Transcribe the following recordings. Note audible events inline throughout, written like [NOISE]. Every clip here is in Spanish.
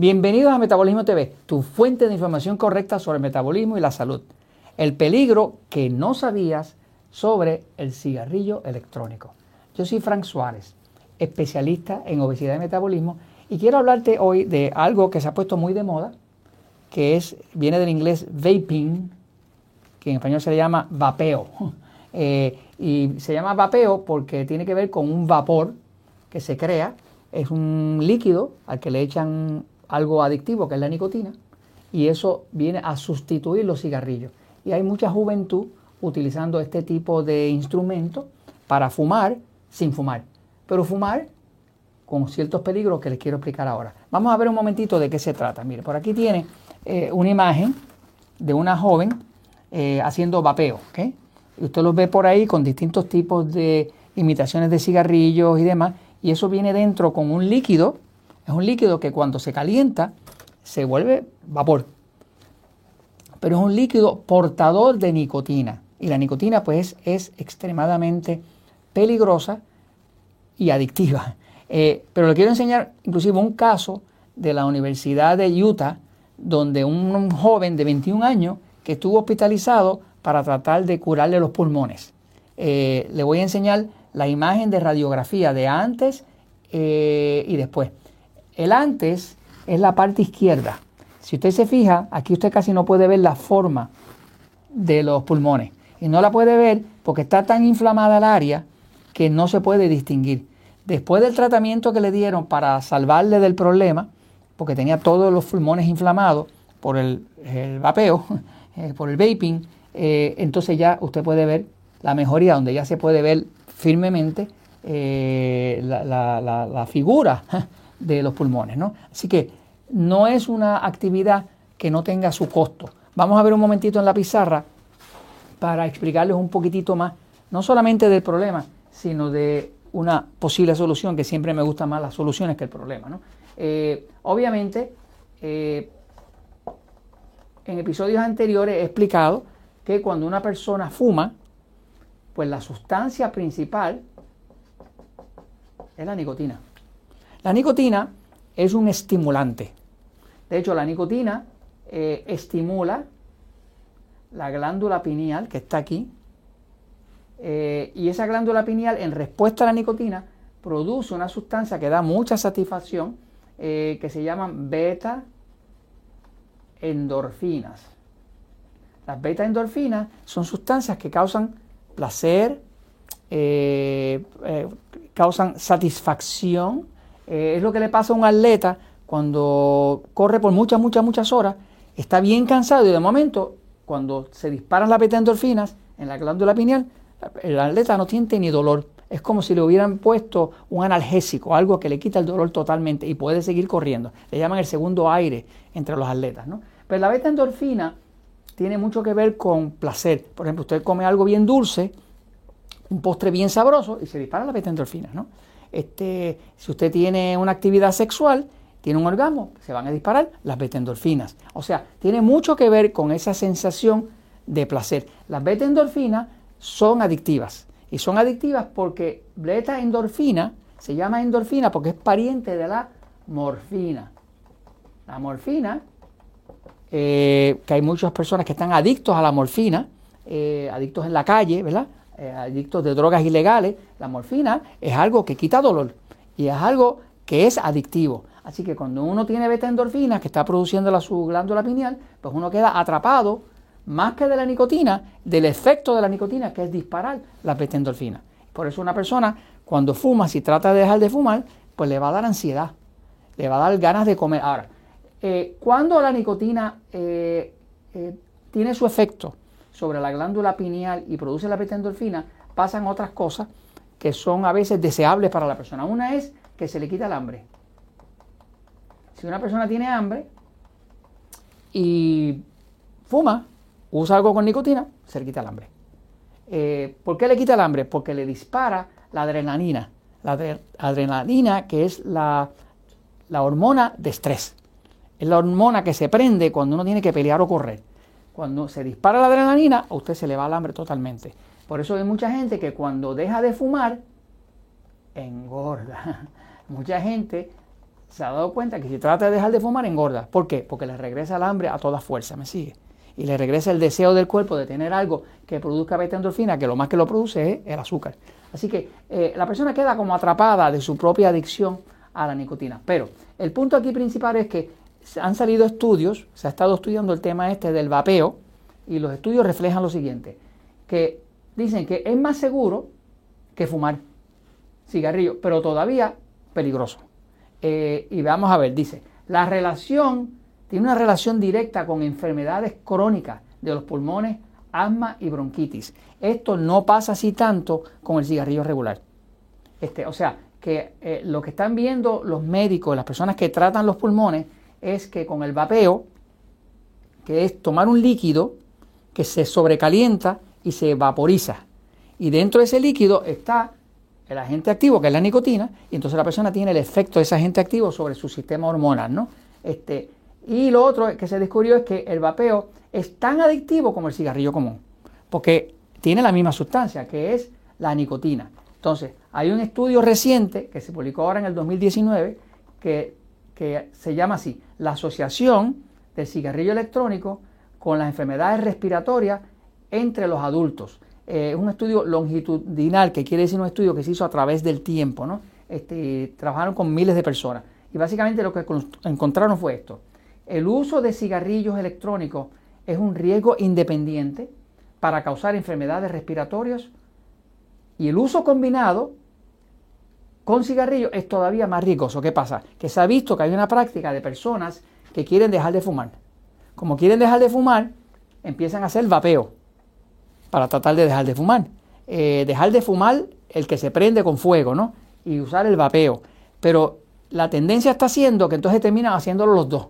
Bienvenidos a Metabolismo TV, tu fuente de información correcta sobre el metabolismo y la salud. El peligro que no sabías sobre el cigarrillo electrónico. Yo soy Frank Suárez, especialista en obesidad y metabolismo, y quiero hablarte hoy de algo que se ha puesto muy de moda, que es, viene del inglés vaping, que en español se le llama vapeo. [LAUGHS] Eh, y se llama vapeo porque tiene que ver con un vapor que se crea, es un líquido al que le echan algo adictivo, que es la nicotina, y eso viene a sustituir los cigarrillos. Y hay mucha juventud utilizando este tipo de instrumento para fumar sin fumar. Pero fumar con ciertos peligros que les quiero explicar ahora. Vamos a ver un momentito de qué se trata. Mire, por aquí tiene eh, una imagen de una joven eh, haciendo vapeo. Y usted los ve por ahí con distintos tipos de imitaciones de cigarrillos y demás. Y eso viene dentro con un líquido. Es un líquido que cuando se calienta se vuelve vapor. Pero es un líquido portador de nicotina. Y la nicotina pues es extremadamente peligrosa y adictiva. [LAUGHS] Eh, pero le quiero enseñar inclusive un caso de la Universidad de Utah, donde un, joven de 21 años que estuvo hospitalizado para tratar de curarle los pulmones. Eh, le voy a enseñar la imagen de radiografía de antes eh, y después. El antes es la parte izquierda. Si usted se fija, aquí usted casi no puede ver la forma de los pulmones y no la puede ver porque está tan inflamada el área que no se puede distinguir. Después del tratamiento que le dieron para salvarle del problema, porque tenía todos los pulmones inflamados por el, vapeo, [LAUGHS] eh, por el vaping, eh, entonces ya usted puede ver la mejoría, donde ya se puede ver firmemente eh, la, figura [LAUGHS] de los pulmones. ¿no? Así que no es una actividad que no tenga su costo. Vamos a ver un momentito en la pizarra para explicarles un poquitito más, no solamente del problema, sino de una posible solución, que siempre me gustan más las soluciones que el problema. Eh, obviamente, eh, en episodios anteriores he explicado que cuando una persona fuma, pues la sustancia principal es la nicotina. La nicotina es un estimulante. De hecho, la nicotina eh, estimula la glándula pineal que está aquí. Eh, y esa glándula pineal, en respuesta a la nicotina, produce una sustancia que da mucha satisfacción eh, que se llaman beta endorfinas. Las beta endorfinas son sustancias que causan placer, causan satisfacción. Es lo que le pasa a un atleta cuando corre por muchas, muchas, muchas horas, está bien cansado y de momento cuando se disparan las beta endorfinas en la glándula pineal, el atleta no siente ni dolor. Es como si le hubieran puesto un analgésico, algo que le quita el dolor totalmente y puede seguir corriendo. Le llaman el segundo aire entre los atletas. ¿no? Pero la beta endorfina tiene mucho que ver con placer. Por ejemplo, usted come algo bien dulce, un postre bien sabroso y se dispara la beta endorfina. ¿no? Este, si usted tiene una actividad sexual, tiene un orgasmo, se van a disparar las beta-endorfinas. O sea, tiene mucho que ver con esa sensación de placer. Las beta-endorfinas son adictivas. Y son adictivas porque beta-endorfina se llama endorfina porque es pariente de la morfina. La morfina, eh, que hay muchas personas que están adictos a la morfina, eh, adictos en la calle, ¿verdad? Eh, adictos de drogas ilegales. La morfina es algo que quita dolor y es algo que es adictivo. Así que cuando uno tiene beta endorfina que está produciendo la, su glándula pineal, pues uno queda atrapado más que de la nicotina, del efecto de la nicotina, que es disparar la beta endorfina. Por eso una persona cuando fuma, si trata de dejar de fumar, pues le va a dar ansiedad, le va a dar ganas de comer. Ahora, eh, cuando la nicotina eh, eh, tiene su efecto sobre la glándula pineal y produce la beta endorfina, pasan otras cosas que son a veces deseables para la persona. Una es que se le quita el hambre. Si una persona tiene hambre y fuma, usa algo con nicotina, se le quita el hambre. Eh, ¿Por qué le quita el hambre? Porque le dispara la adrenalina. La adrenalina que es la, la hormona de estrés. Es la hormona que se prende cuando uno tiene que pelear o correr. Cuando se dispara la adrenalina, a usted se le va el hambre totalmente. Por eso hay mucha gente que cuando deja de fumar, engorda. [LAUGHS] Mucha gente se ha dado cuenta que si trata de dejar de fumar, engorda. ¿Por qué? Porque le regresa el hambre a toda fuerza, ¿me sigue? Y le regresa el deseo del cuerpo de tener algo que produzca beta endorfina, que lo más que lo produce es el azúcar. Así que eh, la persona queda como atrapada de su propia adicción a la nicotina. Pero el punto aquí principal es que han salido estudios, se ha estado estudiando el tema este del vapeo, y los estudios reflejan lo siguiente, que dicen que es más seguro que fumar cigarrillo, pero todavía peligroso. Eh, y vamos a ver, dice, la relación tiene una relación directa con enfermedades crónicas de los pulmones, asma y bronquitis. Esto no pasa así tanto con el cigarrillo regular. Este, o sea, que eh, lo que están viendo los médicos, las personas que tratan los pulmones, es que con el vapeo, que es tomar un líquido que se sobrecalienta y se vaporiza. Y dentro de ese líquido está el agente activo, que es la nicotina, y entonces la persona tiene el efecto de ese agente activo sobre su sistema hormonal, ¿no? Este, y lo otro que se descubrió es que el vapeo es tan adictivo como el cigarrillo común, porque tiene la misma sustancia, que es la nicotina. Entonces, hay un estudio reciente que se publicó ahora en el 2019 que, que se llama así, la asociación del cigarrillo electrónico con las enfermedades respiratorias entre los adultos. Es eh, un estudio longitudinal, que quiere decir un estudio que se hizo a través del tiempo, ¿no? Este, trabajaron con miles de personas. Y básicamente lo que encontraron fue esto. El uso de cigarrillos electrónicos es un riesgo independiente para causar enfermedades respiratorias y el uso combinado con cigarrillos es todavía más riesgoso. ¿Qué pasa? Que se ha visto que hay una práctica de personas que quieren dejar de fumar. Como quieren dejar de fumar, empiezan a hacer vapeo para tratar de dejar de fumar. Eh, dejar de fumar el que se prende con fuego, ¿no? Y usar el vapeo. Pero la tendencia está siendo que entonces terminan haciéndolo los dos.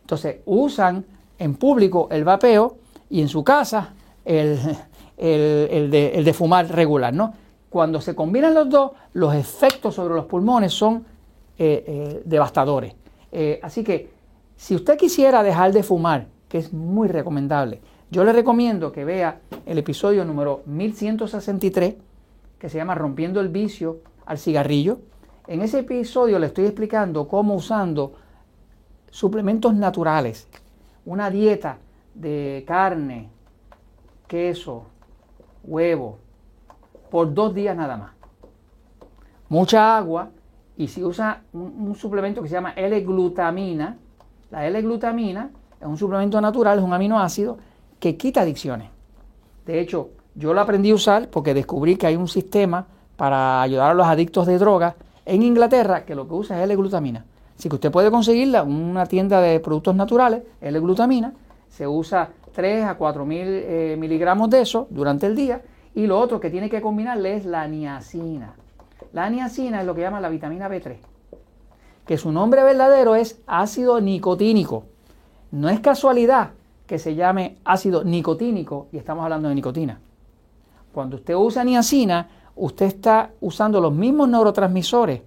Entonces usan en público el vapeo y en su casa el, de, fumar regular, ¿no? Cuando se combinan los dos, los efectos sobre los pulmones son eh, eh, devastadores. así que si usted quisiera dejar de fumar, que es muy recomendable, yo le recomiendo que vea el episodio número 1163, que se llama Rompiendo el vicio al cigarrillo. En ese episodio le estoy explicando cómo usando suplementos naturales, una dieta de carne, queso, huevo, por dos días nada más. Mucha agua y si usa un, suplemento que se llama L-glutamina, la L-glutamina es un suplemento natural, es un aminoácido que quita adicciones. De hecho, yo lo aprendí a usar porque descubrí que hay un sistema para ayudar a los adictos de drogas en Inglaterra que lo que usa es L-glutamina. Así que usted puede conseguirla en una tienda de productos naturales, L-glutamina, se usa 3 a 4 mil eh, miligramos de eso durante el día y lo otro que tiene que combinarle es la niacina. La niacina es lo que llama la vitamina B3, que su nombre verdadero es ácido nicotínico. No es casualidad que se llame ácido nicotínico y estamos hablando de nicotina. Cuando usted usa niacina, usted está usando los mismos neurotransmisores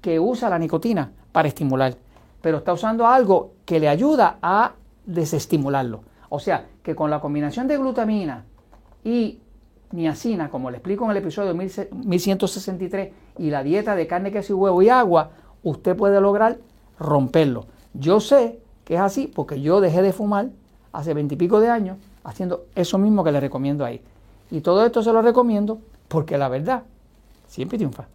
que usa la nicotina para estimular, pero está usando algo que le ayuda a desestimularlo. O sea, que con la combinación de glutamina y niacina, como le explico en el episodio 1163, y la dieta de carne, queso y huevo y agua, usted puede lograr romperlo. Yo sé que es así porque yo dejé de fumar hace veintipico de años haciendo eso mismo que le recomiendo ahí. Y todo esto se lo recomiendo porque la verdad siempre triunfa.